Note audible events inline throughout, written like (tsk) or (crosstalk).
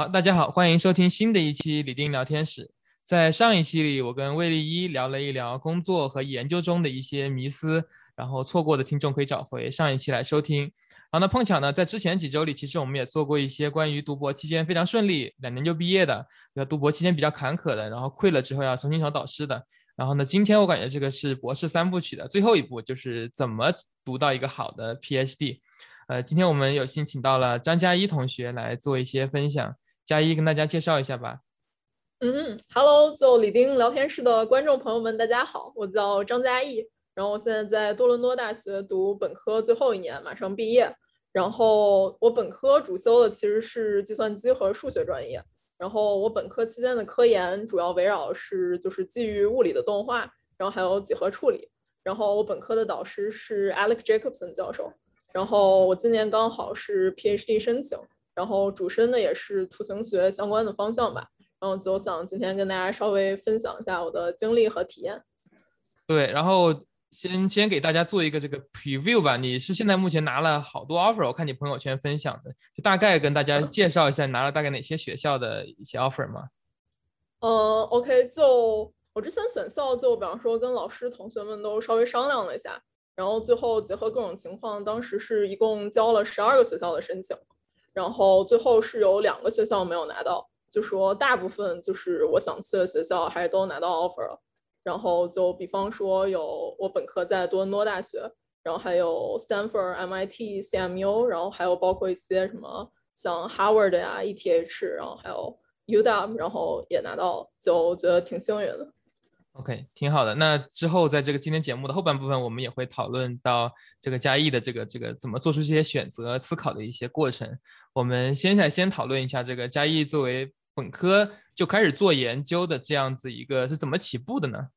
好，大家好，欢迎收听新的一期李丁聊天室。在上一期里，我跟魏丽一聊了一聊工作和研究中的一些迷思，然后错过的听众可以找回上一期来收听。好，那碰巧呢，在之前几周里，其实我们也做过一些关于读博期间非常顺利，两年就毕业的，要读博期间比较坎坷的，然后溃了之后要重新找导师的。然后呢，今天我感觉这个是博士三部曲的最后一步，就是怎么读到一个好的 PhD。呃，今天我们有幸请到了张嘉一同学来做一些分享。嘉一跟大家介绍一下吧。嗯，Hello，就李丁聊天室的观众朋友们，大家好，我叫张嘉译，然后我现在在多伦多大学读本科最后一年，马上毕业。然后我本科主修的其实是计算机和数学专业。然后我本科期间的科研主要围绕是就是基于物理的动画，然后还有几何处理。然后我本科的导师是 Alex Jacobson 教授。然后我今年刚好是 PhD 申请，然后主申的也是图形学相关的方向吧。然后就想今天跟大家稍微分享一下我的经历和体验。对，然后。先先给大家做一个这个 preview 吧。你是现在目前拿了好多 offer，我看你朋友圈分享的，就大概跟大家介绍一下拿了大概哪些学校的一些 offer 吗？嗯，OK，就我之前选校，就比方说跟老师同学们都稍微商量了一下，然后最后结合各种情况，当时是一共交了十二个学校的申请，然后最后是有两个学校没有拿到，就说大部分就是我想去的学校还是都拿到 offer 了。然后就比方说有我本科在多伦多大学，然后还有 Stanford、MIT、CMU，然后还有包括一些什么像 Harvard 呀、ETH，然后还有 UW，然后也拿到了，就觉得挺幸运的。OK，挺好的。那之后在这个今天节目的后半部分，我们也会讨论到这个嘉义的这个这个怎么做出这些选择、思考的一些过程。我们现在先讨论一下这个嘉义作为。本科就开始做研究的这样子一个是怎么起步的呢？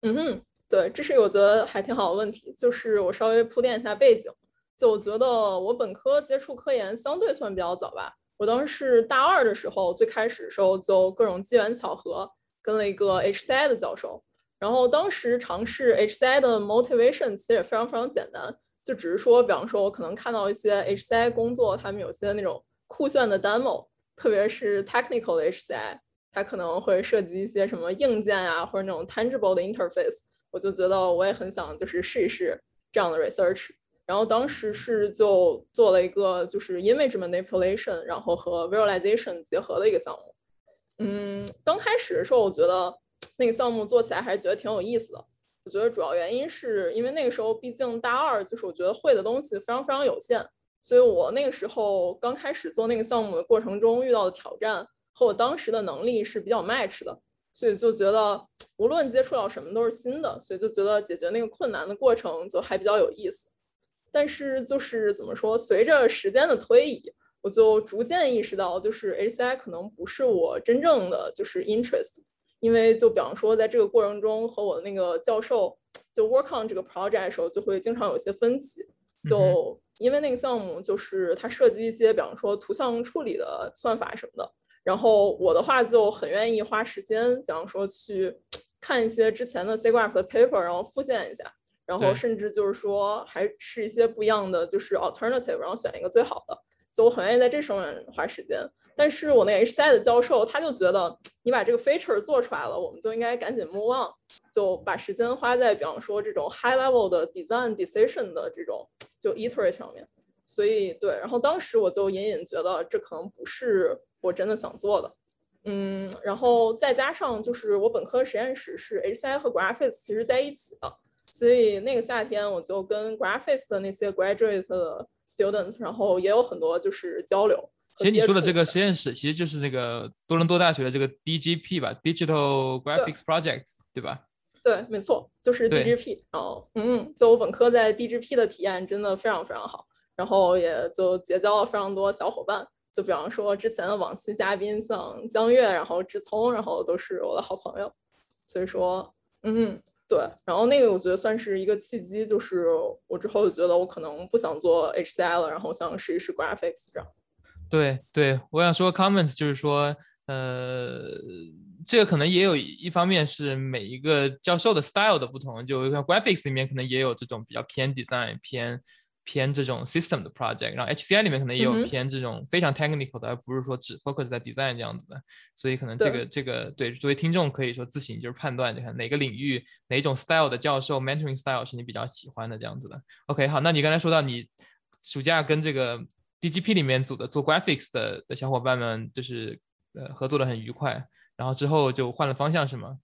嗯哼，对，这是我觉得还挺好的问题。就是我稍微铺垫一下背景，就我觉得我本科接触科研相对算比较早吧。我当时是大二的时候，最开始的时候就各种机缘巧合跟了一个 HCI 的教授，然后当时尝试 HCI 的 motivation 其实也非常非常简单，就只是说，比方说我可能看到一些 HCI 工作，他们有些那种酷炫的 demo。特别是 technical 的 HCI，它可能会涉及一些什么硬件啊，或者那种 tangible 的 interface，我就觉得我也很想就是试一试这样的 research。然后当时是就做了一个就是 image manipulation，然后和 visualization 结合的一个项目。嗯，刚开始的时候我觉得那个项目做起来还是觉得挺有意思的。我觉得主要原因是因为那个时候毕竟大二，就是我觉得会的东西非常非常有限。所以我那个时候刚开始做那个项目的过程中遇到的挑战和我当时的能力是比较 match 的，所以就觉得无论接触到什么都是新的，所以就觉得解决那个困难的过程就还比较有意思。但是就是怎么说，随着时间的推移，我就逐渐意识到，就是 HCI 可能不是我真正的就是 interest，因为就比方说在这个过程中和我的那个教授就 work on 这个 project 的时候，就会经常有一些分歧，就。因为那个项目就是它涉及一些，比方说图像处理的算法什么的。然后我的话就很愿意花时间，比方说去 (tsk) 看一些之前的 C graph 的 paper，然后复现一下，然后甚至就是说还是一些不一样的，就是 alternative，然后选一个最好的。就我很愿意在这上面花时间。但是我那个 HCI 的教授他就觉得，你把这个 feature 做出来了，我们就应该赶紧 move on，就把时间花在比方说这种 high level 的 design decision 的这种就 iterate 上面。所以对，然后当时我就隐隐觉得这可能不是我真的想做的。嗯，然后再加上就是我本科实验室是 HCI 和 graphics 其实在一起的，所以那个夏天我就跟 graphics 的那些 graduate 的 student，然后也有很多就是交流。其实你说的这个实验室，其实就是那个多伦多大学的这个 DGP 吧，Digital Graphics Project，对吧？对，没错，就是 DGP。然后，嗯，就我本科在 DGP 的体验真的非常非常好，然后也就结交了非常多小伙伴。就比方说之前的往期嘉宾，像江月，然后志聪，然后都是我的好朋友。所以说，嗯，对。然后那个我觉得算是一个契机，就是我之后就觉得我可能不想做 HCI 了，然后想试一试 Graphics 这样。对对，我想说 comments 就是说，呃，这个可能也有一方面是每一个教授的 style 的不同，就像 graphics 里面可能也有这种比较偏 design 偏偏这种 system 的 project，然后 HCI 里面可能也有偏这种非常 technical 的，而不是说只 focus 在 design 这样子的。所以可能这个这个对作为听众可以说自行就是判断，就看哪个领域哪种 style 的教授 mentoring style 是你比较喜欢的这样子的。OK，好，那你刚才说到你暑假跟这个 DGP 里面组的做 graphics 的的小伙伴们，就是呃合作的很愉快，然后之后就换了方向是吗？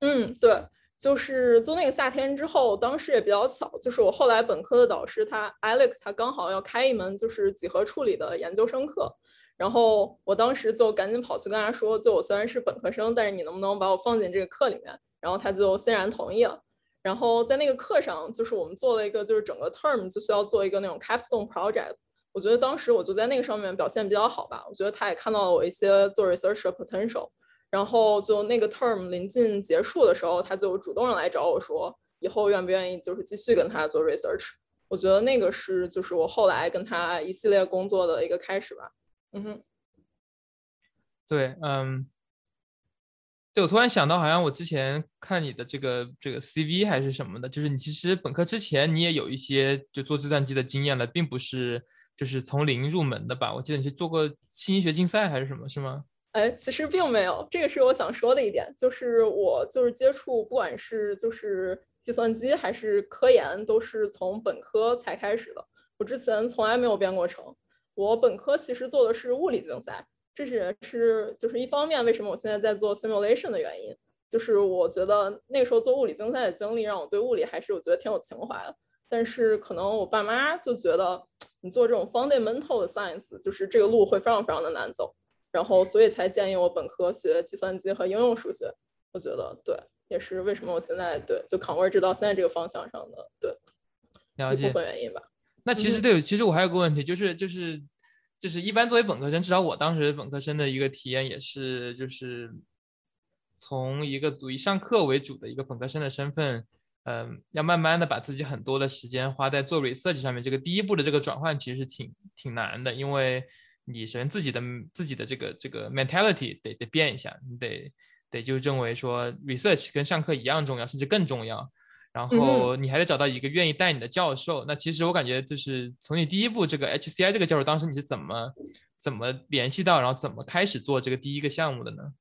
嗯，对。就是做那个夏天之后，当时也比较巧，就是我后来本科的导师他 Alex 他刚好要开一门就是几何处理的研究生课，然后我当时就赶紧跑去跟他说，就我虽然是本科生，但是你能不能把我放进这个课里面？然后他就欣然同意了。然后在那个课上，就是我们做了一个就是整个 term 就需要做一个那种 capstone project。我觉得当时我就在那个上面表现比较好吧，我觉得他也看到了我一些做 research 的 potential。然后就那个 term 临近结束的时候，他就主动来找我说，以后愿不愿意就是继续跟他做 research。我觉得那个是就是我后来跟他一系列工作的一个开始吧。嗯哼，对，嗯，对我突然想到，好像我之前看你的这个这个 CV 还是什么的，就是你其实本科之前你也有一些就做计算机的经验了，并不是就是从零入门的吧？我记得你是做过新医学竞赛还是什么，是吗？哎，其实并没有，这个是我想说的一点，就是我就是接触，不管是就是计算机还是科研，都是从本科才开始的。我之前从来没有编过程。我本科其实做的是物理竞赛，这也是就是一方面为什么我现在在做 simulation 的原因，就是我觉得那时候做物理竞赛的经历让我对物理还是我觉得挺有情怀的。但是可能我爸妈就觉得你做这种 fundamental 的 science，就是这个路会非常非常的难走。然后，所以才建议我本科学计算机和应用数学。我觉得对，也是为什么我现在对就 converge 到现在这个方向上的对，了解部分原因吧。那其实对，其实我还有个问题，就是就是就是一般作为本科生，至少我当时本科生的一个体验也是，就是从一个组以上课为主的一个本科生的身份，嗯，要慢慢的把自己很多的时间花在做 research 上面。这个第一步的这个转换其实是挺挺难的，因为。你首先自己的自己的这个这个 mentality 得得变一下，你得得就认为说 research 跟上课一样重要，甚至更重要。然后你还得找到一个愿意带你的教授。那其实我感觉就是从你第一步这个 HCI 这个教授，当时你是怎么怎么联系到，然后怎么开始做这个第一个项目的呢？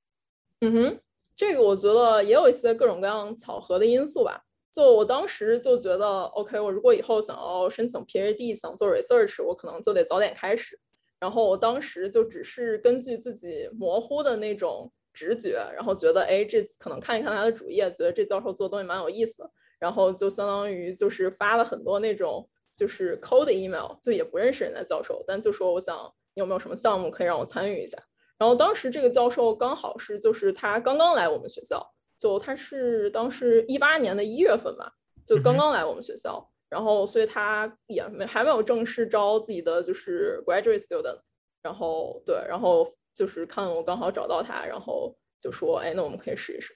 嗯哼，这个我觉得也有一些各种各样巧合的因素吧。就我当时就觉得，OK，我如果以后想要申请 PhD，想做 research，我可能就得早点开始。然后我当时就只是根据自己模糊的那种直觉，然后觉得，哎，这可能看一看他的主页，觉得这教授做的东西蛮有意思的，然后就相当于就是发了很多那种就是 cold email，就也不认识人家教授，但就说我想你有没有什么项目可以让我参与一下。然后当时这个教授刚好是就是他刚刚来我们学校，就他是当时一八年的一月份吧，就刚刚来我们学校。然后，所以他也没还没有正式招自己的就是 graduate student。然后，对，然后就是看我刚好找到他，然后就说，哎，那我们可以试一试。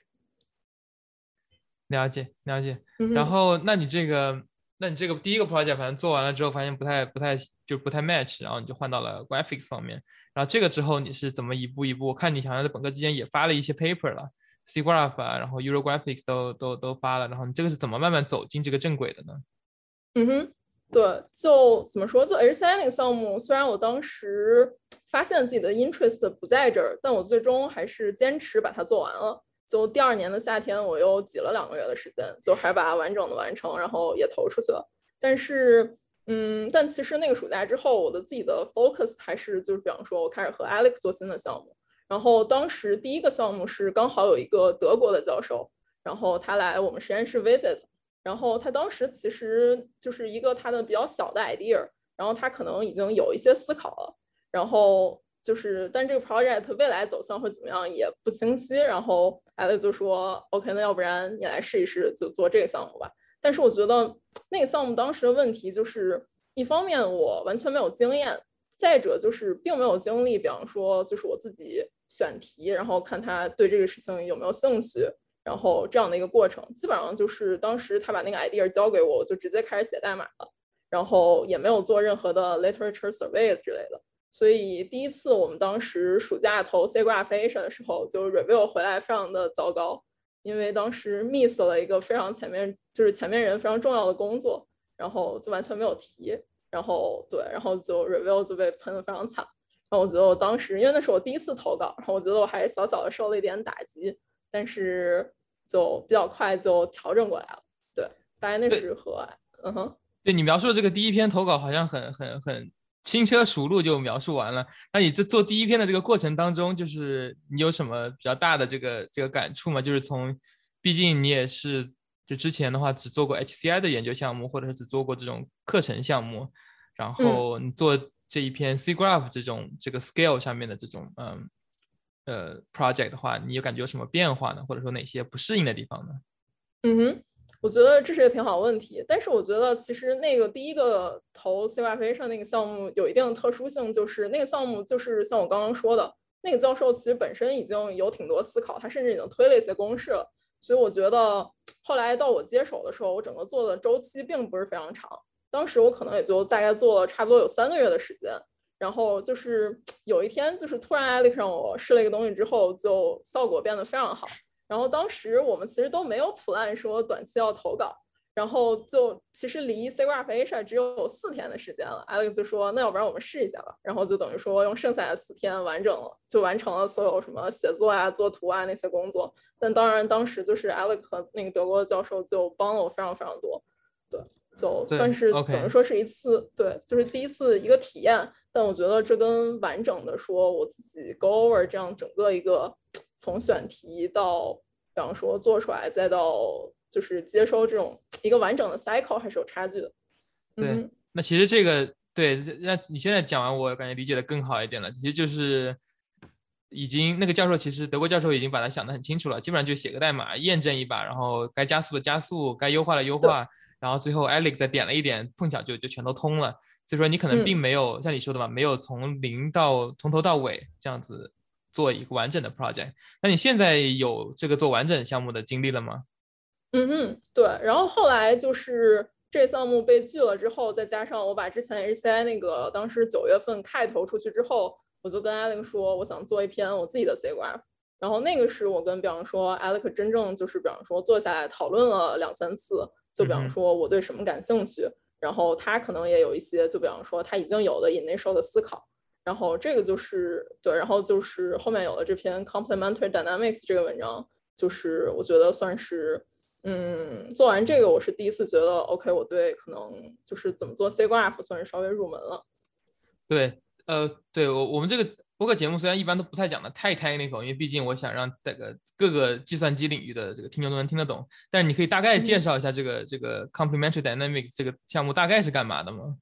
了解，了解。然后，那你这个，那你这个第一个 project 反正做完了之后，发现不太不太就不太 match，然后你就换到了 graphics 方面。然后这个之后你是怎么一步一步？我看你好像在本科之间也发了一些 paper 了，C graph 啊，然后 Euro graphics 都都都发了。然后你这个是怎么慢慢走进这个正轨的呢？嗯哼，对，就怎么说，就 H 三那个项目，虽然我当时发现自己的 interest 不在这儿，但我最终还是坚持把它做完了。就第二年的夏天，我又挤了两个月的时间，就还把它完整的完成，然后也投出去了。但是，嗯，但其实那个暑假之后，我的自己的 focus 还是就是，比方说，我开始和 Alex 做新的项目。然后当时第一个项目是刚好有一个德国的教授，然后他来我们实验室 visit。然后他当时其实就是一个他的比较小的 idea，然后他可能已经有一些思考了，然后就是，但这个 project 未来走向会怎么样也不清晰。然后 a l e 就说：“OK，那要不然你来试一试，就做这个项目吧。”但是我觉得那个项目当时的问题就是，一方面我完全没有经验，再者就是并没有经历，比方说就是我自己选题，然后看他对这个事情有没有兴趣。然后这样的一个过程，基本上就是当时他把那个 idea 交给我，我就直接开始写代码了，然后也没有做任何的 literature survey 之类的。所以第一次我们当时暑假投 C graph A 的时候，就 review 回来非常的糟糕，因为当时 miss 了一个非常前面就是前面人非常重要的工作，然后就完全没有提，然后对，然后就 review 就被喷的非常惨。然后我觉得我当时，因为那是我第一次投稿，然后我觉得我还小小的受了一点打击，但是就比较快就调整过来了。对，大概那时候，嗯哼，对你描述的这个第一篇投稿好像很很很轻车熟路就描述完了。那你在做第一篇的这个过程当中，就是你有什么比较大的这个这个感触吗？就是从，毕竟你也是就之前的话只做过 HCI 的研究项目，或者是只做过这种课程项目，然后你做。这一篇 C graph 这种这个 scale 上面的这种嗯呃 project 的话，你有感觉有什么变化呢？或者说哪些不适应的地方呢？嗯哼，我觉得这是个挺好问题。但是我觉得其实那个第一个投 C graph 上那个项目有一定的特殊性，就是那个项目就是像我刚刚说的，那个教授其实本身已经有挺多思考，他甚至已经推了一些公式了。所以我觉得后来到我接手的时候，我整个做的周期并不是非常长。当时我可能也就大概做了差不多有三个月的时间，然后就是有一天，就是突然 Alex 让我试了一个东西之后，就效果变得非常好。然后当时我们其实都没有 plan 说短期要投稿，然后就其实离 C graph Asia 只有四天的时间了。Alex 就说：“那要不然我们试一下吧。”然后就等于说用剩下的四天完整了，就完成了所有什么写作啊、做图啊那些工作。但当然，当时就是 Alex 和那个德国的教授就帮了我非常非常多。对。就算是等于说是一次，对，就是第一次一个体验。但我觉得这跟完整的说我自己 go over 这样整个一个从选题到，比方说做出来，再到就是接收这种一个完整的 cycle 还是有差距的。对，那其实这个对，那你现在讲完，我感觉理解的更好一点了。其实就是已经那个教授，其实德国教授已经把它想得很清楚了，基本上就写个代码验证一把，然后该加速的加速，该优化的优化。然后最后 Alex 再点了一点，碰巧就就全都通了。所以说你可能并没有像你说的吧，没有从零到从头到尾这样子做一个完整的 project。那你现在有这个做完整项目的经历了吗？嗯嗯，对。然后后来就是这项目被拒了之后，再加上我把之前 HCI 那个当时九月份开头出去之后，我就跟 Alex 说，我想做一篇我自己的 C graph。然后那个是我跟比方说 Alex 真正就是比方说坐下来讨论了两三次。就比方说，我对什么感兴趣，然后他可能也有一些，就比方说他已经有的 initial 的思考，然后这个就是对，然后就是后面有了这篇 complementary dynamics 这个文章，就是我觉得算是，嗯，做完这个我是第一次觉得 OK，我对可能就是怎么做 C graph 算是稍微入门了。对，呃，对我我们这个。播客节目虽然一般都不太讲的太 technical，因为毕竟我想让这个各个计算机领域的这个听众都能听得懂。但是你可以大概介绍一下这个这个 complementary dynamics 这个项目大概是干嘛的吗？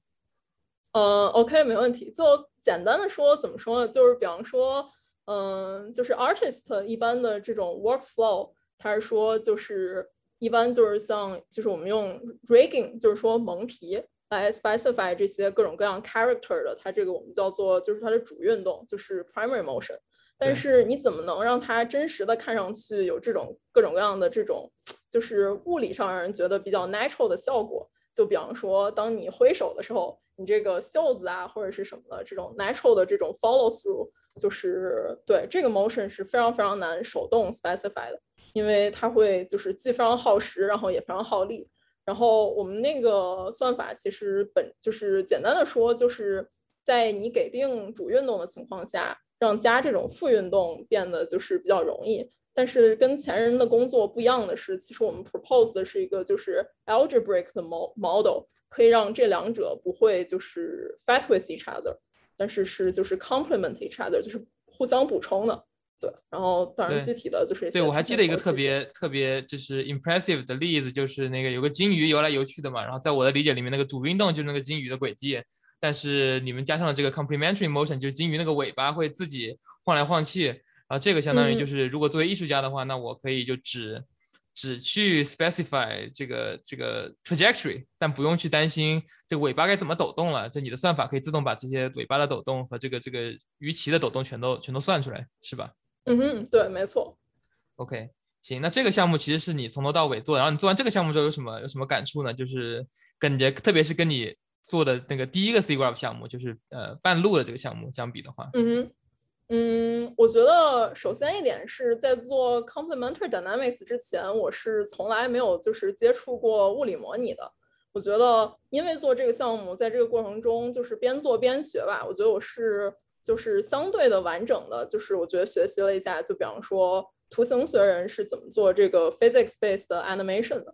嗯，OK，没问题。就简单的说，怎么说呢？就是比方说，嗯，就是 artist 一般的这种 workflow，它是说就是一般就是像就是我们用 rigging，就是说蒙皮。来 specify 这些各种各样 character 的，它这个我们叫做就是它的主运动，就是 primary motion。但是你怎么能让它真实的看上去有这种各种各样的这种，就是物理上让人觉得比较 natural 的效果？就比方说，当你挥手的时候，你这个袖子啊或者是什么的这种 natural 的这种 follow through，就是对这个 motion 是非常非常难手动 specify 的，因为它会就是既非常耗时，然后也非常耗力。然后我们那个算法其实本就是简单的说，就是在你给定主运动的情况下，让加这种副运动变得就是比较容易。但是跟前人的工作不一样的是，其实我们 propose 的是一个就是 algebraic 的 model，可以让这两者不会就是 fight with each other，但是是就是 complement each other，就是互相补充的。对，然后当然具体的就是对我还记得一个特别特别就是 impressive 的例子，就是那个有个金鱼游来游去的嘛，然后在我的理解里面，那个主运动就是那个金鱼的轨迹，但是你们加上了这个 complementary motion，就是金鱼那个尾巴会自己晃来晃去，然后这个相当于就是如果作为艺术家的话，那我可以就只只去 specify 这个这个 trajectory，但不用去担心这个尾巴该怎么抖动了，这你的算法可以自动把这些尾巴的抖动和这个这个鱼鳍的抖动全都全都算出来，是吧？嗯哼，对，没错。OK，行，那这个项目其实是你从头到尾做，然后你做完这个项目之后有什么有什么感触呢？就是跟你，特别是跟你做的那个第一个 C graph 项目，就是呃半路的这个项目相比的话，嗯哼，嗯，我觉得首先一点是在做 complementary dynamics 之前，我是从来没有就是接触过物理模拟的。我觉得因为做这个项目，在这个过程中就是边做边学吧。我觉得我是就是相对的完整的，就是我觉得学习了一下，就比方说图形学人是怎么做这个 physics based animation 的。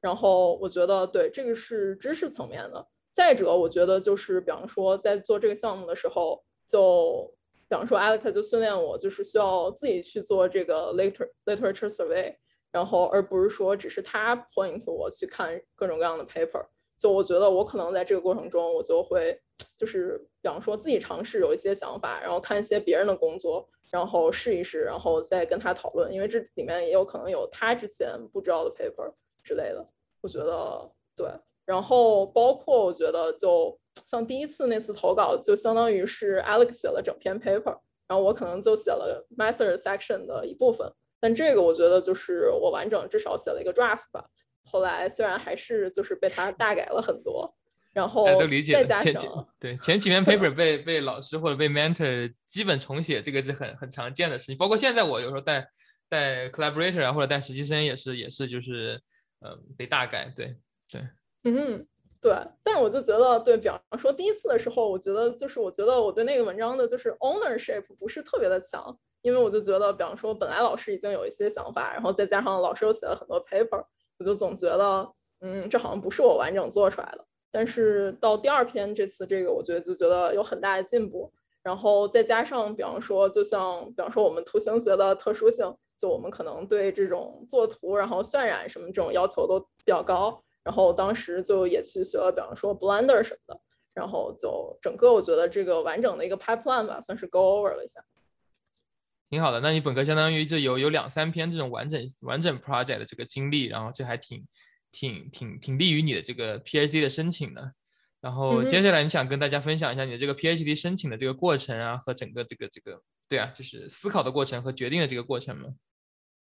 然后我觉得对这个是知识层面的。再者，我觉得就是比方说在做这个项目的时候，就比方说 Alex 就训练我，就是需要自己去做这个 literature literature survey。然后，而不是说只是他 point 我去看各种各样的 paper，就我觉得我可能在这个过程中，我就会就是比方说自己尝试有一些想法，然后看一些别人的工作，然后试一试，然后再跟他讨论，因为这里面也有可能有他之前不知道的 paper 之类的。我觉得对，然后包括我觉得就像第一次那次投稿，就相当于是 Alex 写了整篇 paper，然后我可能就写了 method section 的一部分。但这个我觉得就是我完整至少写了一个 draft 吧。后来虽然还是就是被他大改了很多，然后再加上对前几篇 paper (laughs) 被被老师或者被 mentor 基本重写，这个是很很常见的事情。包括现在我有时候带带 collaborator 啊或者带实习生也是也是就是嗯得大改。对对嗯对，但是我就觉得对，比方说第一次的时候，我觉得就是我觉得我对那个文章的就是 ownership 不是特别的强。因为我就觉得，比方说，本来老师已经有一些想法，然后再加上老师又写了很多 paper，我就总觉得，嗯，这好像不是我完整做出来的。但是到第二篇这次这个，我觉得就觉得有很大的进步。然后再加上，比方说，就像比方说我们图形学的特殊性，就我们可能对这种作图然后渲染什么这种要求都比较高。然后当时就也去学了，比方说 Blender 什么的。然后就整个我觉得这个完整的一个 pipeline 吧，算是 go over 了一下。挺好的，那你本科相当于就有有两三篇这种完整完整 project 的这个经历，然后这还挺挺挺挺利于你的这个 PhD 的申请的。然后接下来你想跟大家分享一下你的这个 PhD 申请的这个过程啊，和整个这个这个对啊，就是思考的过程和决定的这个过程吗？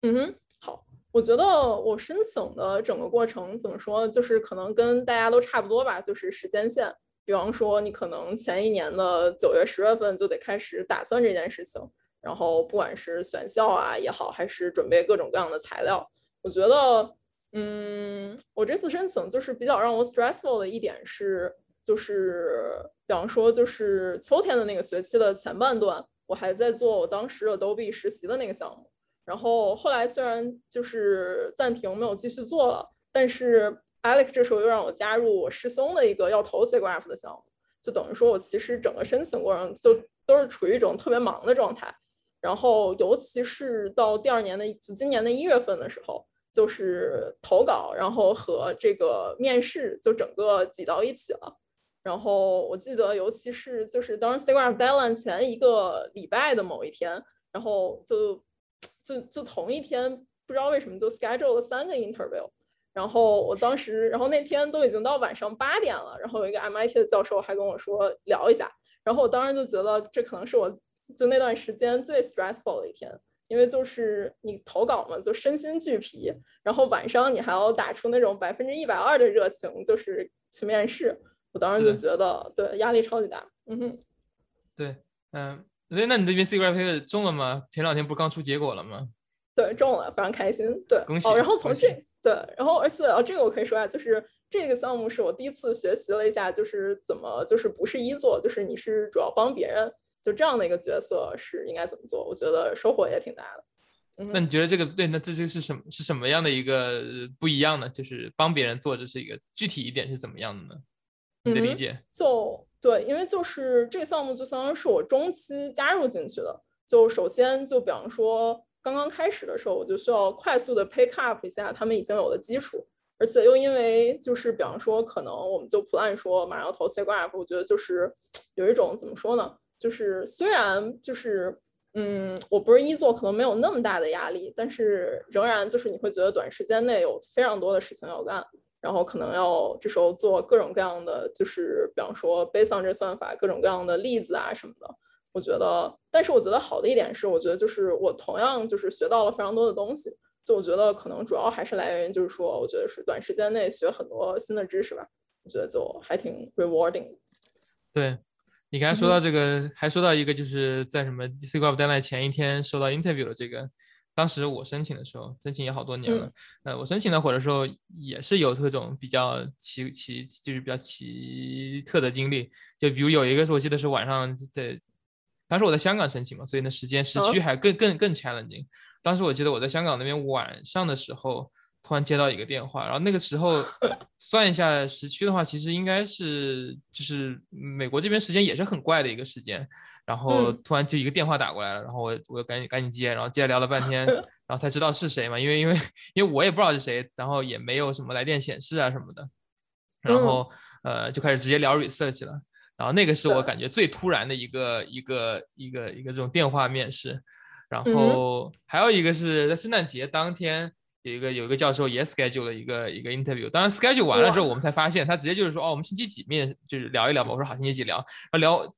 嗯哼，好，我觉得我申请的整个过程怎么说，就是可能跟大家都差不多吧，就是时间线。比方说你可能前一年的九月十月份就得开始打算这件事情。然后不管是选校啊也好，还是准备各种各样的材料，我觉得，嗯，我这次申请就是比较让我 stressful 的一点是，就是比方说，就是秋天的那个学期的前半段，我还在做我当时 Adobe 实习的那个项目，然后后来虽然就是暂停没有继续做了，但是 Alex 这时候又让我加入我师兄的一个要投 Cgraph 的项目，就等于说我其实整个申请过程就都是处于一种特别忙的状态。然后，尤其是到第二年的就今年的一月份的时候，就是投稿，然后和这个面试就整个挤到一起了。然后我记得，尤其是就是当时 Cgraph Deadline 前一个礼拜的某一天，然后就就就同一天，不知道为什么就 schedule 了三个 interview。然后我当时，然后那天都已经到晚上八点了，然后有一个 MIT 的教授还跟我说聊一下，然后我当时就觉得这可能是我。就那段时间最 stressful 的一天，因为就是你投稿嘛，就身心俱疲，然后晚上你还要打出那种百分之一百二的热情，就是去面试。我当时就觉得，对，压力超级大。嗯哼，对，嗯，所以那你这边 C graph 中了吗？前两天不是刚出结果了吗？对，中了，非常开心。对，恭喜。哦，然后从这，对，然后而且哦，这个我可以说啊，就是这个项目是我第一次学习了一下，就是怎么就是不是一做，就是你是主要帮别人。就这样的一个角色是应该怎么做？我觉得收获也挺大的。那你觉得这个对？那这就是什么？是什么样的一个不一样呢？就是帮别人做，这是一个具体一点是怎么样的呢？你的理解？就对，因为就是这个项目就相当于是我中期加入进去的。就首先就比方说刚刚开始的时候，我就需要快速的 pick up 一下他们已经有的基础，而且又因为就是比方说可能我们就 plan 说马上要投 C graph，我觉得就是有一种怎么说呢？就是虽然就是，嗯，我不是一做，可能没有那么大的压力，但是仍然就是你会觉得短时间内有非常多的事情要干，然后可能要这时候做各种各样的，就是比方说背上这算法各种各样的例子啊什么的。我觉得，但是我觉得好的一点是，我觉得就是我同样就是学到了非常多的东西。就我觉得可能主要还是来源于就是说，我觉得是短时间内学很多新的知识吧。我觉得就还挺 rewarding。对。你刚才说到这个，还说到一个，就是在什么 C graph deadline 前一天收到 interview 的这个，当时我申请的时候，申请也好多年了。呃，我申请那会儿的时候，也是有这种比较奇奇，就是比较奇特的经历。就比如有一个是我记得是晚上在，当时我在香港申请嘛，所以那时间时区还更更更 challenging。当时我记得我在香港那边晚上的时候，突然接到一个电话，然后那个时候 (laughs) 算一下时区的话，其实应该是就是美国这边时间也是很怪的一个时间。然后突然就一个电话打过来了，然后我我赶紧赶紧接，然后接着聊了半天，(laughs) 然后才知道是谁嘛，因为因为因为我也不知道是谁，然后也没有什么来电显示啊什么的，然后呃就开始直接聊 research 了，然后那个是我感觉最突然的一个一个一个一个这种电话面试，然后还有一个是在圣诞节当天有一个有一个教授也 schedule 了一个一个 interview，当然 schedule 完了之后我们才发现他直接就是说哦我们星期几面就是聊一聊吧，我说好星期几聊，然后聊。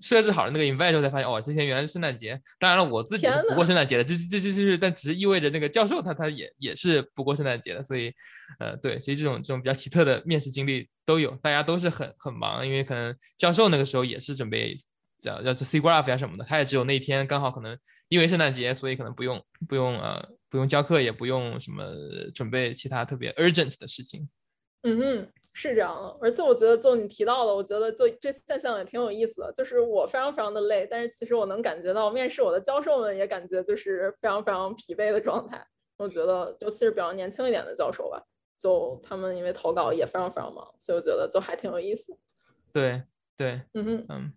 设置好了那个 invite 之后才发现，哦，之前原来是圣诞节。当然了，我自己是不过圣诞节的，这这这这是，但只是意味着那个教授他他也也是不过圣诞节的，所以，呃，对，所以这种这种比较奇特的面试经历都有，大家都是很很忙，因为可能教授那个时候也是准备叫要做 C graph 呀什么的，他也只有那一天刚好可能因为圣诞节，所以可能不用不用呃不用教课，也不用什么准备其他特别 urgent 的事情。嗯嗯。是这样的，而且我觉得就你提到的，我觉得就这现象也挺有意思的。就是我非常非常的累，但是其实我能感觉到面试我的教授们也感觉就是非常非常疲惫的状态。我觉得尤其是比较年轻一点的教授吧，就他们因为投稿也非常非常忙，所以我觉得就还挺有意思。对对，嗯哼，嗯。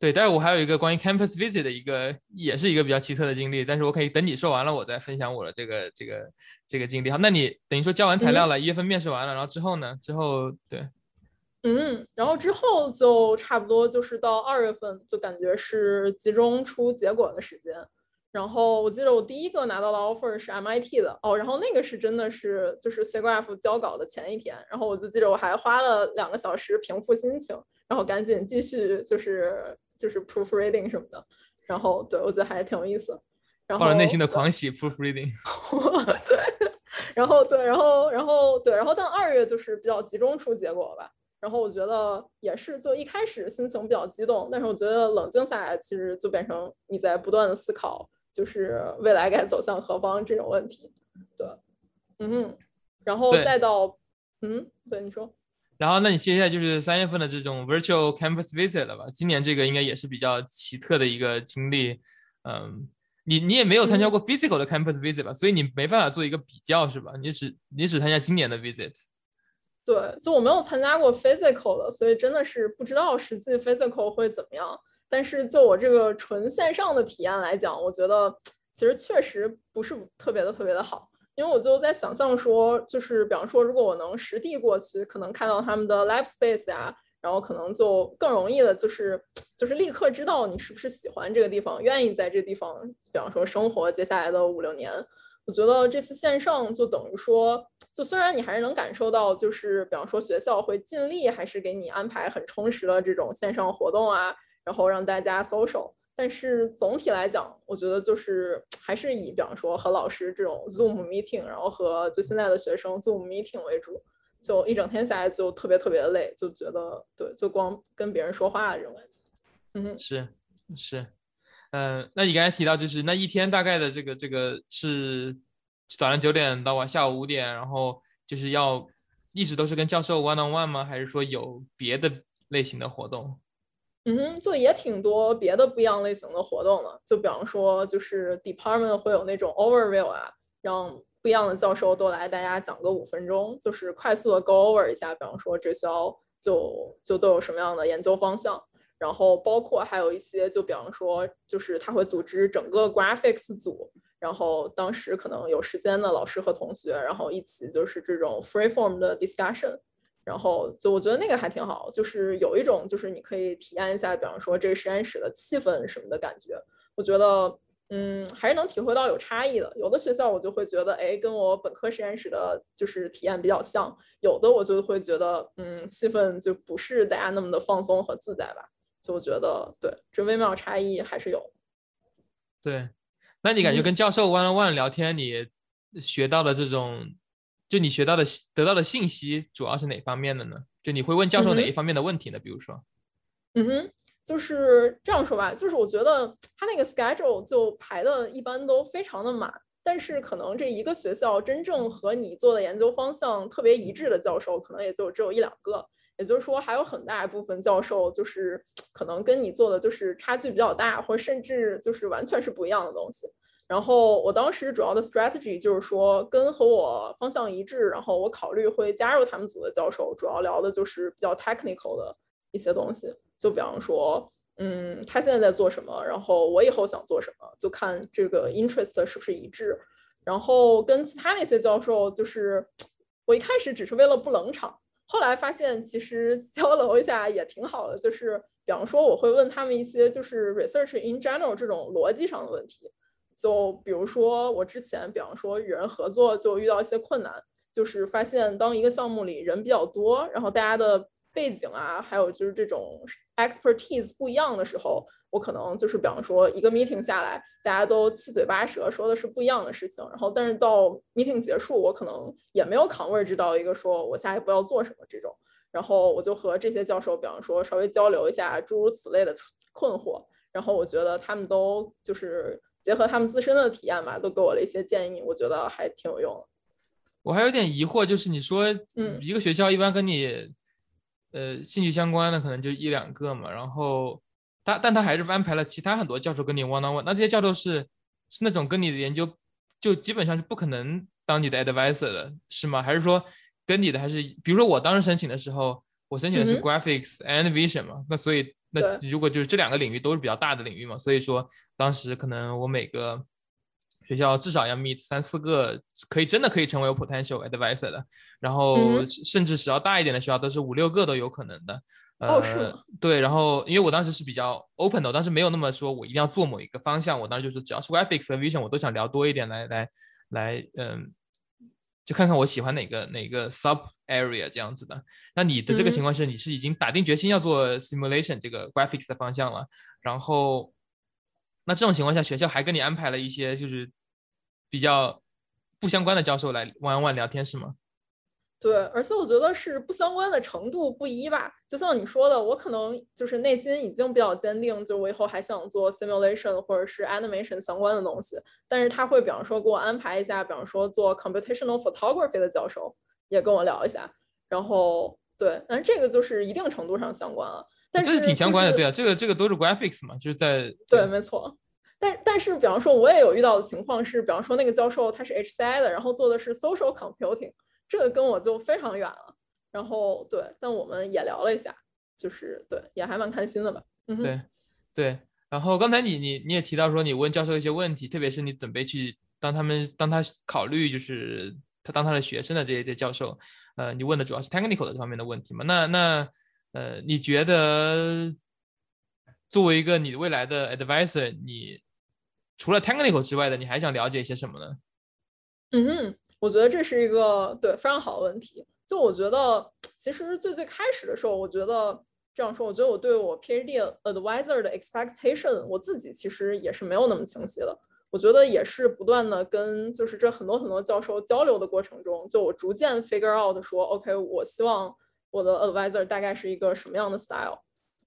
对，但是我还有一个关于 campus visit 的一个，也是一个比较奇特的经历。但是我可以等你说完了，我再分享我的这个这个这个经历。好，那你等于说交完材料了，一月份面试完了，然后之后呢？之后对，嗯，然后之后就差不多就是到二月份，就感觉是集中出结果的时间。然后我记得我第一个拿到的 offer 是 MIT 的哦，然后那个是真的是就是 Cgraph 交稿的前一天，然后我就记得我还花了两个小时平复心情，然后赶紧继续就是。就是 proofreading 什么的，然后对我觉得还挺有意思。然后内心的狂喜 proofreading。(laughs) 对，然后对，然后然后对，然后但二月就是比较集中出结果吧。然后我觉得也是，就一开始心情比较激动，但是我觉得冷静下来，其实就变成你在不断的思考，就是未来该走向何方这种问题。对，嗯，然后再到，嗯，对，你说。然后，那你接下来就是三月份的这种 virtual campus visit 了吧？今年这个应该也是比较奇特的一个经历。嗯，你你也没有参加过 physical 的 campus visit 吧？所以你没办法做一个比较，是吧？你只你只参加今年的 visit。对，就我没有参加过 physical 的，所以真的是不知道实际 physical 会怎么样。但是就我这个纯线上的体验来讲，我觉得其实确实不是特别的特别的好。因为我就在想象说，就是比方说，如果我能实地过去，可能看到他们的 lab space 呀，然后可能就更容易的，就是就是立刻知道你是不是喜欢这个地方，愿意在这地方，比方说生活接下来的五六年。我觉得这次线上就等于说，就虽然你还是能感受到，就是比方说学校会尽力还是给你安排很充实的这种线上活动啊，然后让大家 social。但是总体来讲，我觉得就是还是以比方说和老师这种 Zoom meeting，然后和就现在的学生 Zoom meeting 为主，就一整天下来就特别特别累，就觉得对，就光跟别人说话这种感觉。嗯，是是，嗯，那你刚才提到就是那一天大概的这个这个是早上九点到晚下午五点，然后就是要一直都是跟教授 one on one 吗？还是说有别的类型的活动？嗯，就也挺多别的不一样类型的活动的，就比方说，就是 department 会有那种 overview 啊，让不一样的教授都来，大家讲个五分钟，就是快速的 go over 一下，比方说这学校就就都有什么样的研究方向，然后包括还有一些，就比方说，就是他会组织整个 graphics 组，然后当时可能有时间的老师和同学，然后一起就是这种 free form 的 discussion。然后就我觉得那个还挺好，就是有一种就是你可以体验一下，比方说这个实验室的气氛什么的感觉。我觉得嗯还是能体会到有差异的。有的学校我就会觉得哎跟我本科实验室的就是体验比较像，有的我就会觉得嗯气氛就不是大家那么的放松和自在吧。就我觉得对这微妙差异还是有。对，那你感觉跟教授 one on one 聊天，你学到的这种？就你学到的、得到的信息主要是哪方面的呢？就你会问教授哪一方面的问题呢？比如说，嗯哼，就是这样说吧，就是我觉得他那个 schedule 就排的一般都非常的满，但是可能这一个学校真正和你做的研究方向特别一致的教授，可能也就只有一两个。也就是说，还有很大一部分教授就是可能跟你做的就是差距比较大，或者甚至就是完全是不一样的东西。然后我当时主要的 strategy 就是说，跟和我方向一致，然后我考虑会加入他们组的教授，主要聊的就是比较 technical 的一些东西。就比方说，嗯，他现在在做什么，然后我以后想做什么，就看这个 interest 是不是一致。然后跟其他那些教授，就是我一开始只是为了不冷场。后来发现，其实交流一下也挺好的。就是比方说，我会问他们一些就是 research in general 这种逻辑上的问题。就比如说，我之前比方说与人合作就遇到一些困难，就是发现当一个项目里人比较多，然后大家的背景啊，还有就是这种 expertise 不一样的时候。我可能就是比方说一个 meeting 下来，大家都七嘴八舌说的是不一样的事情，然后但是到 meeting 结束，我可能也没有 converge 到一个说我下一步要做什么这种，然后我就和这些教授，比方说稍微交流一下诸如此类的困惑，然后我觉得他们都就是结合他们自身的体验吧，都给我了一些建议，我觉得还挺有用的。我还有点疑惑，就是你说，嗯，一个学校一般跟你，呃，兴趣相关的可能就一两个嘛，然后。他但他还是安排了其他很多教授跟你 one on one，那这些教授是是那种跟你的研究就基本上是不可能当你的 advisor 的，是吗？还是说跟你的还是比如说我当时申请的时候，我申请的是 graphics and vision 嘛，那所以那如果就是这两个领域都是比较大的领域嘛，所以说当时可能我每个学校至少要 meet 三四个可以真的可以成为我 potential advisor 的，然后甚至是要大一点的学校都是五六个都有可能的。哦，是对，然后因为我当时是比较 open 的，我当时没有那么说我一定要做某一个方向，我当时就是只要是 graphics 和 vision，我都想聊多一点，来来来，嗯，就看看我喜欢哪个哪个 sub area 这样子的。那你的这个情况是，你是已经打定决心要做 simulation 这个 graphics 的方向了，然后那这种情况下，学校还跟你安排了一些就是比较不相关的教授来玩玩聊天是吗？对，而且我觉得是不相关的程度不一吧。就像你说的，我可能就是内心已经比较坚定，就我以后还想做 simulation 或者是 animation 相关的东西。但是他会比方说给我安排一下，比方说做 computational photography 的教授也跟我聊一下。然后对，但是这个就是一定程度上相关了。但是这是挺相关的，对啊，这个这个都是 graphics 嘛，就是在对，没错。但但是比方说，我也有遇到的情况是，比方说那个教授他是 HCI 的，然后做的是 social computing。这个跟我就非常远了，然后对，但我们也聊了一下，就是对，也还蛮开心的吧。嗯，对，对。然后刚才你你你也提到说你问教授一些问题，特别是你准备去当他们当他考虑就是他当他的学生的这些这教授，呃，你问的主要是 technical 的这方面的问题嘛？那那呃，你觉得作为一个你未来的 advisor，你除了 technical 之外的，你还想了解一些什么呢？嗯。我觉得这是一个对非常好的问题。就我觉得，其实最最开始的时候，我觉得这样说，我觉得我对我 PhD advisor 的 expectation，我自己其实也是没有那么清晰的。我觉得也是不断的跟就是这很多很多教授交流的过程中，就我逐渐 figure out 说，OK，我希望我的 advisor 大概是一个什么样的 style。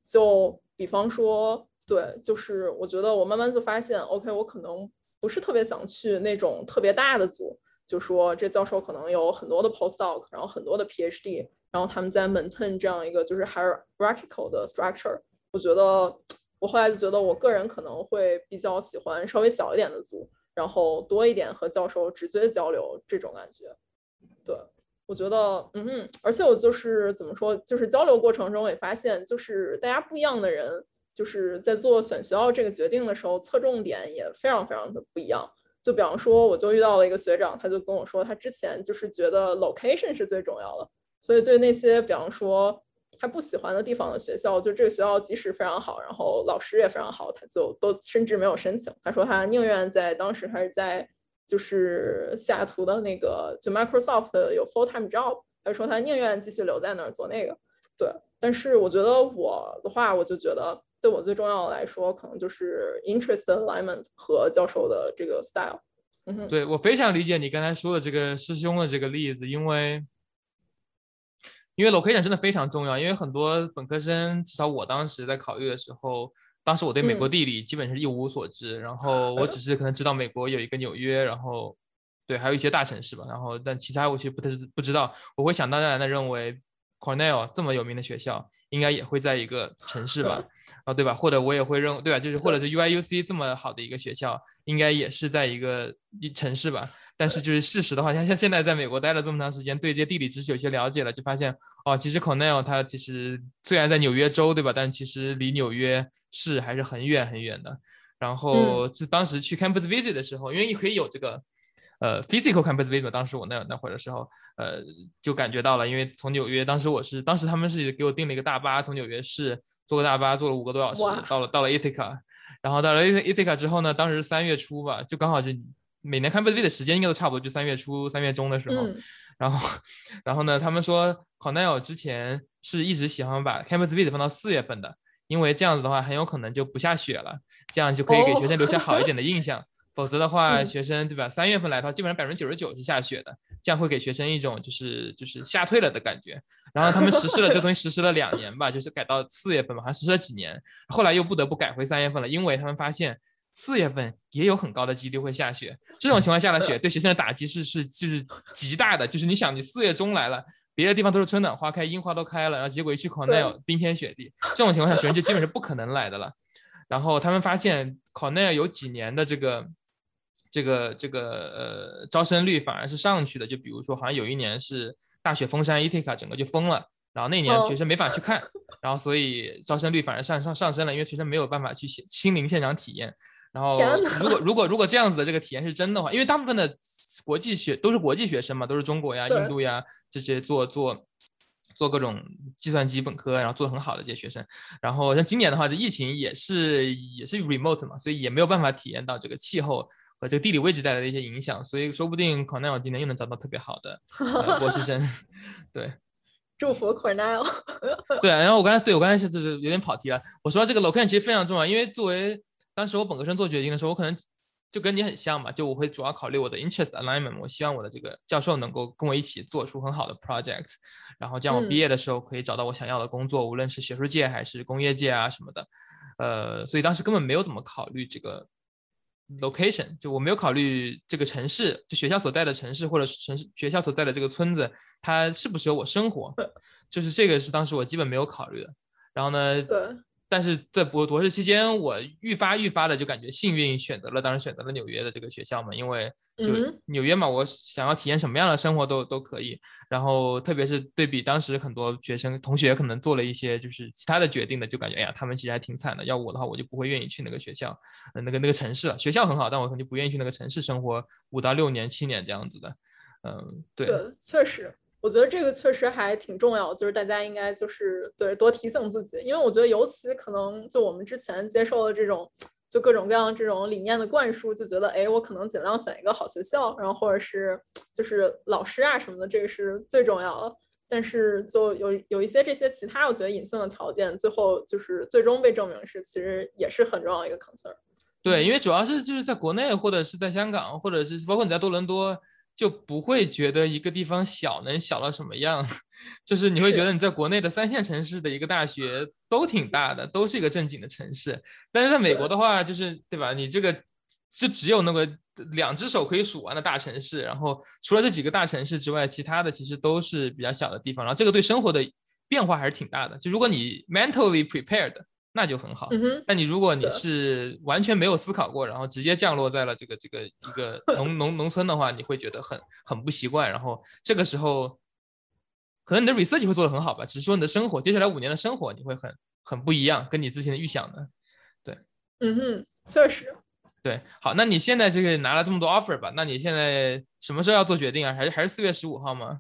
就比方说，对，就是我觉得我慢慢就发现，OK，我可能不是特别想去那种特别大的组。就说这教授可能有很多的 postdoc，然后很多的 PhD，然后他们在 maintain 这样一个就是 hierarchical 的 structure。我觉得我后来就觉得我个人可能会比较喜欢稍微小一点的组，然后多一点和教授直接交流这种感觉。对，我觉得，嗯嗯，而且我就是怎么说，就是交流过程中也发现，就是大家不一样的人，就是在做选学校这个决定的时候，侧重点也非常非常的不一样。就比方说，我就遇到了一个学长，他就跟我说，他之前就是觉得 location 是最重要的，所以对那些比方说他不喜欢的地方的学校，就这个学校即使非常好，然后老师也非常好，他就都甚至没有申请。他说他宁愿在当时还是在就是西雅图的那个就 Microsoft 有 full time job，他说他宁愿继续留在那儿做那个。对，但是我觉得我的话，我就觉得。对我最重要的来说，可能就是 interest alignment 和教授的这个 style。嗯，对我非常理解你刚才说的这个师兄的这个例子，因为因为 location 真的非常重要。因为很多本科生，至少我当时在考虑的时候，当时我对美国地理基本是一无所知，然后我只是可能知道美国有一个纽约，然后对，还有一些大城市吧，然后但其他我其实不太不知道。我会想当然的认为 Cornell 这么有名的学校应该也会在一个城市吧，(laughs) 啊对吧？或者我也会认对吧？就是或者是 UIUC 这么好的一个学校，应该也是在一个一城市吧。但是就是事实的话，像像现在在美国待了这么长时间，对这些地理知识有些了解了，就发现哦，其实 Cornell 它其实虽然在纽约州，对吧？但其实离纽约市还是很远很远的。然后是当时去 campus visit 的时候，因为你可以有这个呃 physical campus visit，当时我那那会儿的时候，呃，就感觉到了，因为从纽约，当时我是当时他们是给我订了一个大巴，从纽约市坐个大巴坐了五个多小时，到了到了 Ithaca，然后到了 Ithaca 之后呢，当时三月初吧，就刚好就。每年看 b 贝的时间应该都差不多，就三月初、三月中的时候。(laughs) 然后，然后呢，他们说 Cornell 之前是一直喜欢把 campus visit 放到四月份的，因为这样子的话很有可能就不下雪了，这样就可以给学生留下好一点的印象。否则的话，学生对吧？三月份来的话，基本上百分之九十九是下雪的，这样会给学生一种就是就是吓退了的感觉。然后他们实施了这东西，实施了两年吧，就是改到四月份吧，好像实施了几年，后来又不得不改回三月份了，因为他们发现。四月份也有很高的几率会下雪，这种情况下的雪对学生的打击是是就是极大的。就是你想，你四月中来了，别的地方都是春暖花开，樱花都开了，然后结果一去 Cornell 冰天雪地，这种情况下学生就基本是不可能来的了。然后他们发现 Cornell 有几年的这个这个这个呃招生率反而是上去的，就比如说好像有一年是大雪封山，Ithaca 整个就封了，然后那年学生没法去看，然后所以招生率反而上上上升了，因为学生没有办法去亲临现场体验。然后，如果如果如果这样子的这个体验是真的话，因为大部分的国际学都是国际学生嘛，都是中国呀、印度呀这些做做做各种计算机本科，然后做的很好的这些学生。然后像今年的话，这疫情也是也是 remote 嘛，所以也没有办法体验到这个气候和这个地理位置带来的一些影响。所以说不定 Cornell 今年又能找到特别好的博士生。(laughs) 对，祝福 Cornell。(laughs) 对，然后我刚才对我刚才是就是有点跑题了。我说这个 location 其实非常重要，因为作为当时我本科生做决定的时候，我可能就跟你很像嘛，就我会主要考虑我的 interest alignment，我希望我的这个教授能够跟我一起做出很好的 project，然后这样我毕业的时候可以找到我想要的工作，无论是学术界还是工业界啊什么的，呃，所以当时根本没有怎么考虑这个 location，就我没有考虑这个城市，就学校所在的城市或者城市学校所在的这个村子，它适不适合我生活，就是这个是当时我基本没有考虑的。然后呢？对。但是在博博士期间，我愈发愈发的就感觉幸运，选择了当时选择了纽约的这个学校嘛，因为就纽约嘛，我想要体验什么样的生活都都可以。然后特别是对比当时很多学生同学可能做了一些就是其他的决定的，就感觉哎呀，他们其实还挺惨的。要我的话，我就不会愿意去那个学校，那个那个城市了。学校很好，但我可能就不愿意去那个城市生活五到六年、七年这样子的。嗯，对，确实。我觉得这个确实还挺重要，就是大家应该就是对多提醒自己，因为我觉得尤其可能就我们之前接受的这种就各种各样这种理念的灌输，就觉得哎，我可能尽量选一个好学校，然后或者是就是老师啊什么的，这个是最重要的。但是就有有一些这些其他我觉得隐性的条件，最后就是最终被证明是其实也是很重要的一个 concern。对，因为主要是就是在国内或者是在香港，或者是包括你在多伦多。就不会觉得一个地方小能小到什么样，(laughs) 就是你会觉得你在国内的三线城市的一个大学都挺大的，都是一个正经的城市。但是在美国的话，就是对吧？你这个就只有那个两只手可以数完的大城市，然后除了这几个大城市之外，其他的其实都是比较小的地方。然后这个对生活的变化还是挺大的。就如果你 mentally prepared。那就很好。那你如果你是完全没有思考过，然后直接降落在了这个这个一个 (laughs) 农农农村的话，你会觉得很很不习惯。然后这个时候，可能你的 research 会做得很好吧，只是说你的生活接下来五年的生活你会很很不一样，跟你之前的预想的。对，嗯哼，确实。对，好，那你现在这个拿了这么多 offer 吧？那你现在什么时候要做决定啊？还是还是四月十五号吗？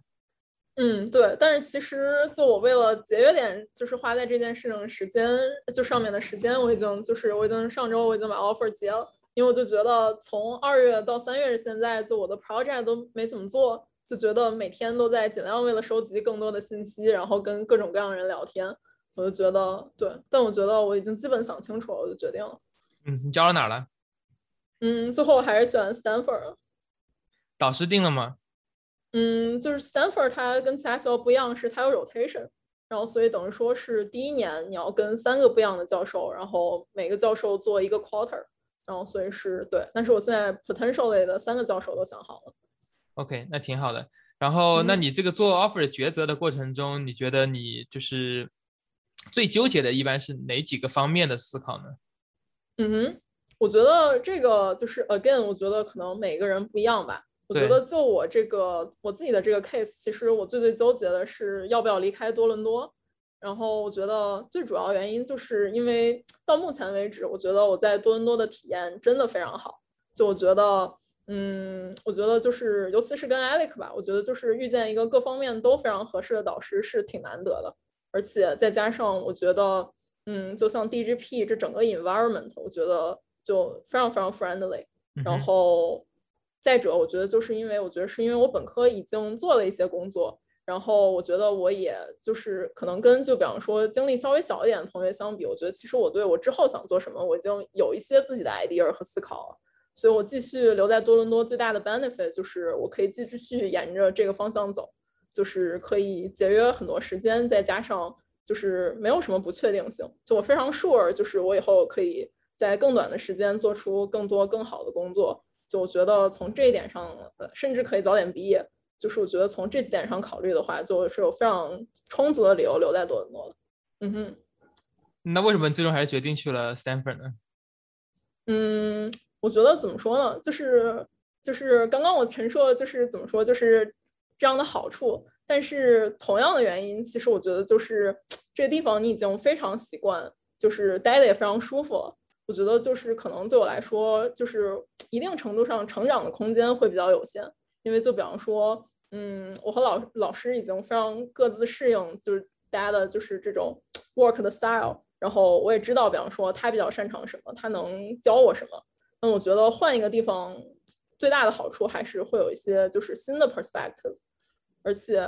嗯，对，但是其实就我为了节约点，就是花在这件事情时间，就上面的时间，我已经就是我已经上周我已经把 offer 结了，因为我就觉得从二月到三月现在，就我的 project 都没怎么做，就觉得每天都在尽量为了收集更多的信息，然后跟各种各样的人聊天，我就觉得对，但我觉得我已经基本想清楚了，我就决定了。嗯，你交了哪了？嗯，最后还是选 Stanford。导师定了吗？嗯，就是 Stanford，它跟其他学校不一样，是它有 rotation，然后所以等于说是第一年你要跟三个不一样的教授，然后每个教授做一个 quarter，然后所以是对。但是我现在 potentially 的三个教授都想好了。OK，那挺好的。然后，那你这个做 offer 抉择的过程中，你觉得你就是最纠结的一般是哪几个方面的思考呢？嗯哼，我觉得这个就是 again，我觉得可能每个人不一样吧。我觉得就我这个我自己的这个 case，其实我最最纠结的是要不要离开多伦多。然后我觉得最主要原因就是因为到目前为止，我觉得我在多伦多的体验真的非常好。就我觉得。嗯，我觉得就是，尤其是跟 Alex 吧，我觉得就是遇见一个各方面都非常合适的导师是挺难得的，而且再加上我觉得，嗯，就像 DGP 这整个 environment，我觉得就非常非常 friendly。然后再者，我觉得就是因为我觉得是因为我本科已经做了一些工作，然后我觉得我也就是可能跟就比方说经历稍微小一点的同学相比，我觉得其实我对我之后想做什么，我已经有一些自己的 idea 和思考了。所以，我继续留在多伦多最大的 benefit 就是我可以继续沿着这个方向走，就是可以节约很多时间，再加上就是没有什么不确定性。就我非常 sure，就是我以后可以在更短的时间做出更多更好的工作。就我觉得从这一点上，呃甚至可以早点毕业。就是我觉得从这几点上考虑的话，就是有非常充足的理由留在多伦多的。嗯哼。那为什么最终还是决定去了 Stanford 呢？嗯。我觉得怎么说呢？就是就是刚刚我陈述，就是怎么说，就是这样的好处。但是同样的原因，其实我觉得就是这个地方你已经非常习惯，就是待的也非常舒服了。我觉得就是可能对我来说，就是 (tsk) 一定程度上成长的空间会比较有限。因为就比方说，嗯，我和老老师已经非常各自适应，就是大家的就是这种 (tsk) work 的 style。然后我也知道，比方说他比较擅长什么，他能教我什么。那我觉得换一个地方最大的好处还是会有一些就是新的 perspective，而且，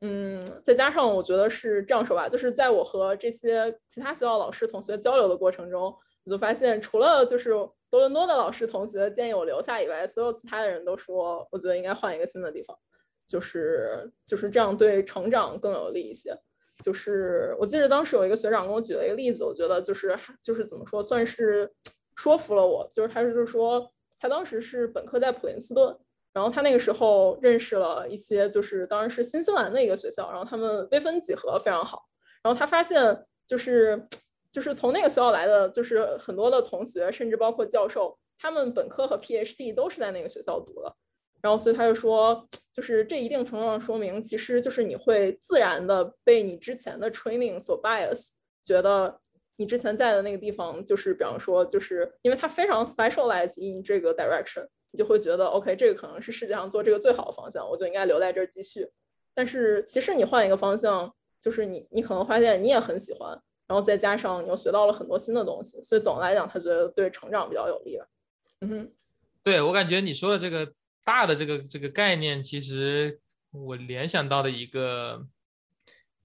嗯，再加上我觉得是这样说吧，就是在我和这些其他学校老师同学交流的过程中，我就发现除了就是多伦多的老师同学建议我留下以外，所有其他的人都说我觉得应该换一个新的地方，就是就是这样对成长更有利一些。就是我记得当时有一个学长跟我举了一个例子，我觉得就是就是怎么说算是。(tsk) 说服了我，就是他是就说他当时是本科在普林斯顿，然后他那个时候认识了一些，就是当然是新西兰的一个学校，然后他们微分几何非常好，然后他发现就是就是从那个学校来的，就是很多的同学，甚至包括教授，他们本科和 PhD 都是在那个学校读的，然后所以他就说，就是这一定程度上说明，其实就是你会自然的被你之前的 training 所 bias，觉得。你之前在的那个地方，就是比方说，就是因为它非常 specialize in 这个 direction，你就会觉得 OK，这个可能是世界上做这个最好的方向，我就应该留在这儿继续。但是其实你换一个方向，就是你你可能发现你也很喜欢，然后再加上你又学到了很多新的东西，所以总的来讲，他觉得对成长比较有利吧。嗯哼，对我感觉你说的这个大的这个这个概念，其实我联想到的一个。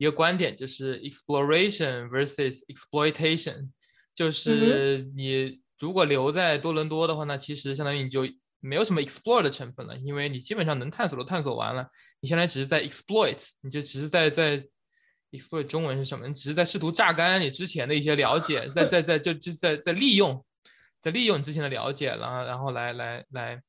一个观点就是 exploration versus exploitation，就是你如果留在多伦多的话，那其实相当于你就没有什么 explore 的成分了，因为你基本上能探索都探索完了，你现在只是在 exploit，你就只是在在 exploit 中文是什么？你只是在试图榨干你之前的一些了解，在在在就就在在利用，在利用你之前的了解，然后然后来来来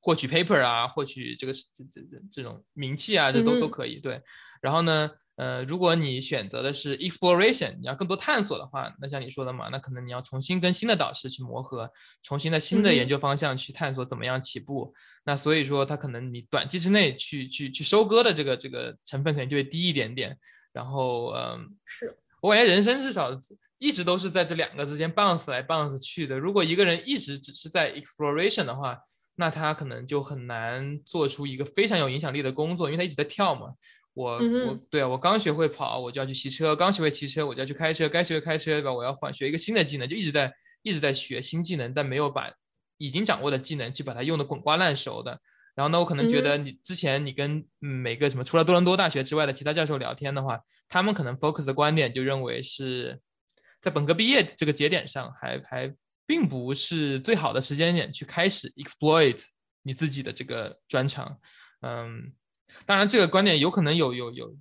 获取 paper 啊，获取这个这这这种名气啊，这都都可以对，然后呢？呃，如果你选择的是 exploration，你要更多探索的话，那像你说的嘛，那可能你要重新跟新的导师去磨合，重新在新的研究方向去探索怎么样起步。那所以说，它可能你短期之内去去去收割的这个这个成分可能就会低一点点。然后，嗯，是我感觉人生至少一直都是在这两个之间 bounce 来 bounce 去的。如果一个人一直只是在 exploration 的话，那他可能就很难做出一个非常有影响力的工作，因为他一直在跳嘛。我我对啊，我刚学会跑，我就要去骑车；刚学会骑车，我就要去开车。该学会开车对吧？我要换学一个新的技能，就一直在一直在学新技能，但没有把已经掌握的技能去把它用的滚瓜烂熟的。然后呢，我可能觉得你之前你跟每个什么除了多伦多大学之外的其他教授聊天的话，他们可能 focus 的观点就认为是在本科毕业这个节点上，还还并不是最好的时间点去开始 exploit 你自己的这个专长，嗯。当然，这个观点有可能有有有，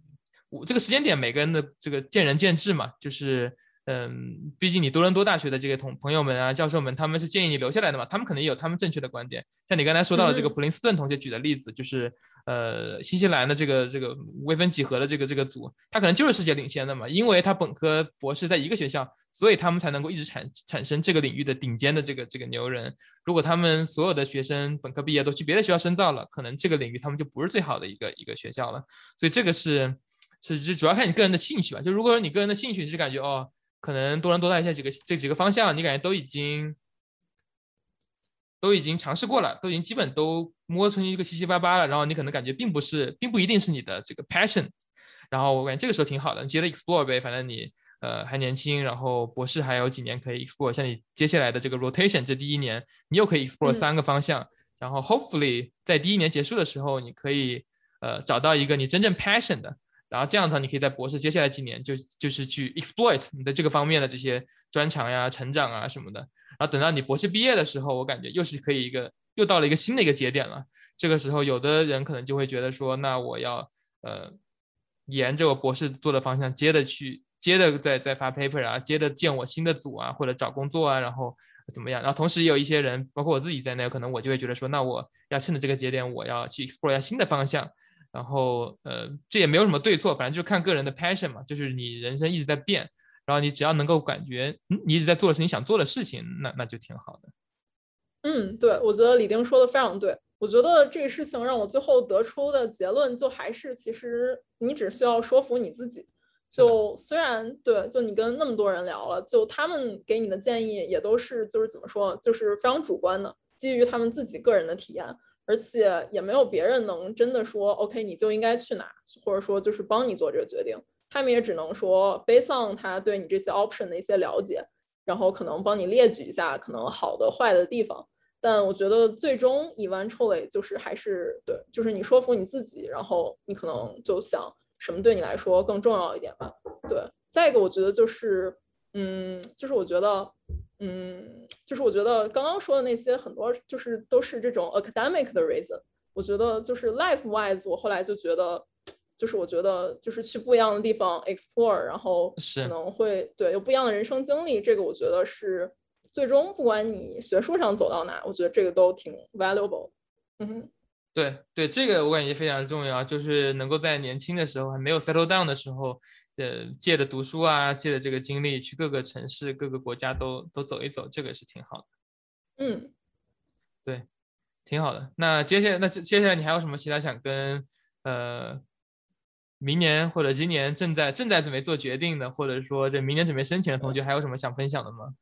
我这个时间点每个人的这个见仁见智嘛，就是。嗯，毕竟你多伦多大学的这个同朋友们啊、教授们，他们是建议你留下来的嘛，他们可能也有他们正确的观点。像你刚才说到的这个普林斯顿同学举的例子，就是呃，新西兰的这个这个微分几何的这个这个组，他可能就是世界领先的嘛，因为他本科博士在一个学校，所以他们才能够一直产产生这个领域的顶尖的这个这个牛人。如果他们所有的学生本科毕业都去别的学校深造了，可能这个领域他们就不是最好的一个一个学校了。所以这个是是是主要看你个人的兴趣吧。就如果说你个人的兴趣是感觉哦。可能多伦多大学几个这几个方向，你感觉都已经都已经尝试过了，都已经基本都摸出一个七七八八了，然后你可能感觉并不是，并不一定是你的这个 passion，然后我感觉这个时候挺好的，你接着 explore 呗，反正你呃还年轻，然后博士还有几年可以 explore，像你接下来的这个 rotation 这第一年，你又可以 explore 三个方向，然后 hopefully 在第一年结束的时候，你可以呃找到一个你真正 passion 的。然后这样的话，你可以在博士接下来几年就就是去 exploit 你的这个方面的这些专长呀、成长啊什么的。然后等到你博士毕业的时候，我感觉又是可以一个又到了一个新的一个节点了。这个时候，有的人可能就会觉得说，那我要呃沿着我博士做的方向接着去，接着再再发 paper 啊，接着建我新的组啊，或者找工作啊，然后怎么样？然后同时也有一些人，包括我自己在内，可能我就会觉得说，那我要趁着这个节点，我要去 explore 一下新的方向。然后，呃，这也没有什么对错，反正就是看个人的 passion 嘛。就是你人生一直在变，然后你只要能够感觉，嗯，你一直在做的是你想做的事情，那那就挺好的。嗯，对，我觉得李丁说的非常对。我觉得这个事情让我最后得出的结论，就还是其实你只需要说服你自己。就虽然对，就你跟那么多人聊了，就他们给你的建议也都是就是怎么说，就是非常主观的，基于他们自己个人的体验。而且也没有别人能真的说 OK，你就应该去哪，或者说就是帮你做这个决定。他们也只能说 based on 他对你这些 option 的一些了解，然后可能帮你列举一下可能好的、坏的地方。但我觉得最终 eventually 就是还是对，就是你说服你自己，然后你可能就想什么对你来说更重要一点吧。对，再一个我觉得就是，嗯，就是我觉得。嗯，就是我觉得刚刚说的那些很多，就是都是这种 academic 的 reason。我觉得就是 life wise，我后来就觉得，就是我觉得就是去不一样的地方 explore，然后可能会对有不一样的人生经历。这个我觉得是最终不管你学术上走到哪，我觉得这个都挺 valuable。嗯，对对，这个我感觉非常重要，就是能够在年轻的时候还没有 settle down 的时候。呃，借着读书啊，借着这个经历去各个城市、各个国家都都走一走，这个是挺好的。嗯，对，挺好的。那接下来，那接下来你还有什么其他想跟呃明年或者今年正在正在准备做决定的，或者说这明年准备申请的同学，还有什么想分享的吗？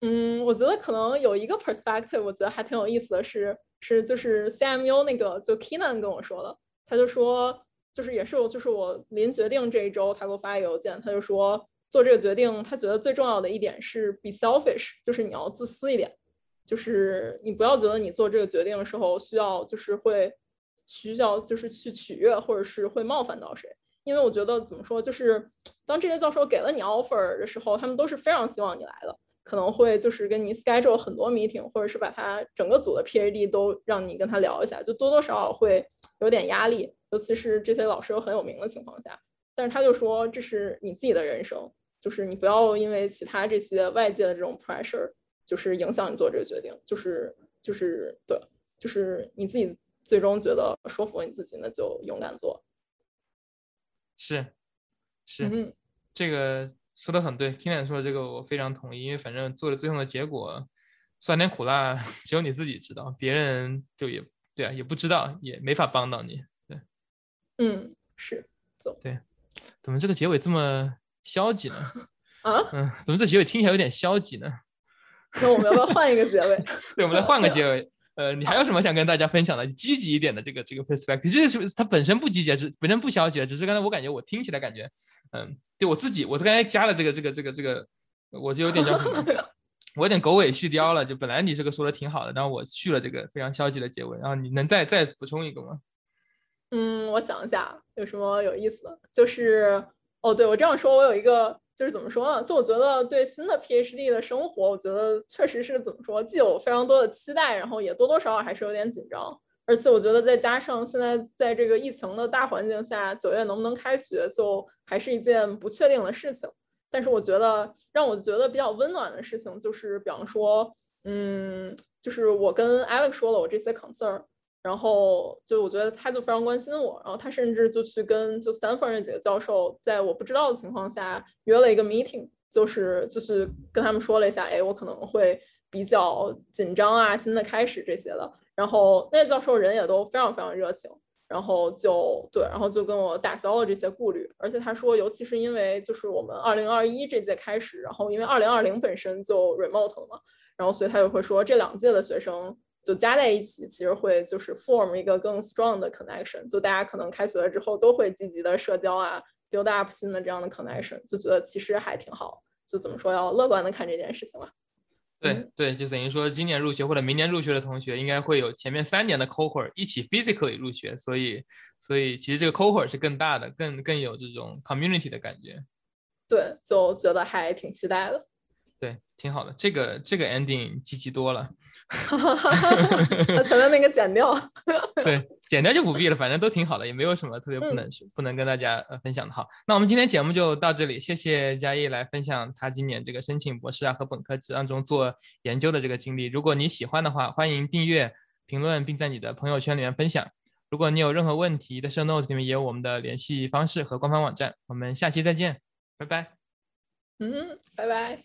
嗯，我觉得可能有一个 perspective，我觉得还挺有意思的是，是就是 CMU 那个就 Kinan 跟我说的，他就说。就是也是我，就是我临决定这一周，他给我发一个邮件，他就说做这个决定，他觉得最重要的一点是 be selfish，就是你要自私一点，就是你不要觉得你做这个决定的时候需要就是会需要就是去取悦或者是会冒犯到谁，因为我觉得怎么说，就是当这些教授给了你 offer 的时候，他们都是非常希望你来的，可能会就是跟你 schedule 很多 meeting，或者是把他整个组的 PAD 都让你跟他聊一下，就多多少少会有点压力。尤其是这些老师又很有名的情况下，但是他就说这是你自己的人生，就是你不要因为其他这些外界的这种 pressure，就是影响你做这个决定，就是就是对，就是你自己最终觉得说服你自己，那就勇敢做。是是，嗯这个说的很对，听点说的这个我非常同意，因为反正做的最后的结果，酸甜苦辣 (laughs) 只有你自己知道，别人就也对啊，也不知道，也没法帮到你。对嗯，是走对，怎么这个结尾这么消极呢？(laughs) 啊，嗯，怎么这结尾听起来有点消极呢？那我们要不要换一个结尾？(laughs) 对，我们来换个结尾。呃，你还有什么想跟大家分享的积极一点的这个这个 perspective？这是它本身不积极，只本身不消极，只是刚才我感觉我听起来感觉，嗯，对我自己，我刚才加了这个这个这个这个，我就有点叫什么？(laughs) 我有点狗尾续貂了。就本来你这个说的挺好的，然后我续了这个非常消极的结尾，然后你能再再补充一个吗？嗯，我想一下有什么有意思的，就是哦，对我这样说，我有一个就是怎么说呢？就我觉得对新的 PhD 的生活，我觉得确实是怎么说，既有非常多的期待，然后也多多少少还是有点紧张。而且我觉得再加上现在在这个疫情的大环境下，九月能不能开学，就还是一件不确定的事情。但是我觉得让我觉得比较温暖的事情，就是比方说，嗯，就是我跟 Alex 说了我这些 concern，然后就我觉得他就非常关心我，然后他甚至就去跟就 Stanford 那几个教授，在我不知道的情况下约了一个 meeting，就是就是跟他们说了一下，哎，我可能会比较紧张啊，新的开始这些的。然后那教授人也都非常非常热情，然后就对，然后就跟我打消了这些顾虑。而且他说，尤其是因为就是我们二零二一这届开始，然后因为二零二零本身就 remote 了嘛，然后所以他就会说这两届的学生就加在一起，其实会就是 form 一个更 strong 的 connection。就大家可能开学了之后都会积极的社交啊，build up 新的这样的 connection，就觉得其实还挺好。就怎么说，要乐观的看这件事情吧。对对，就等于说今年入学或者明年入学的同学，应该会有前面三年的 cohort 一起 physically 入学，所以所以其实这个 cohort 是更大的，更更有这种 community 的感觉。对，就觉得还挺期待的。对，挺好的，这个这个 ending 积极多了。(laughs) 把前面那个剪掉。对，剪掉就不必了，反正都挺好的，也没有什么特别不能不能跟大家呃分享的。好，那我们今天节目就到这里，谢谢嘉义来分享他今年这个申请博士啊和本科当中做研究的这个经历。如果你喜欢的话，欢迎订阅、评论，并在你的朋友圈里面分享。如果你有任何问题的 show notes 里面也有我们的联系方式和官方网站。我们下期再见，拜拜。嗯，拜拜。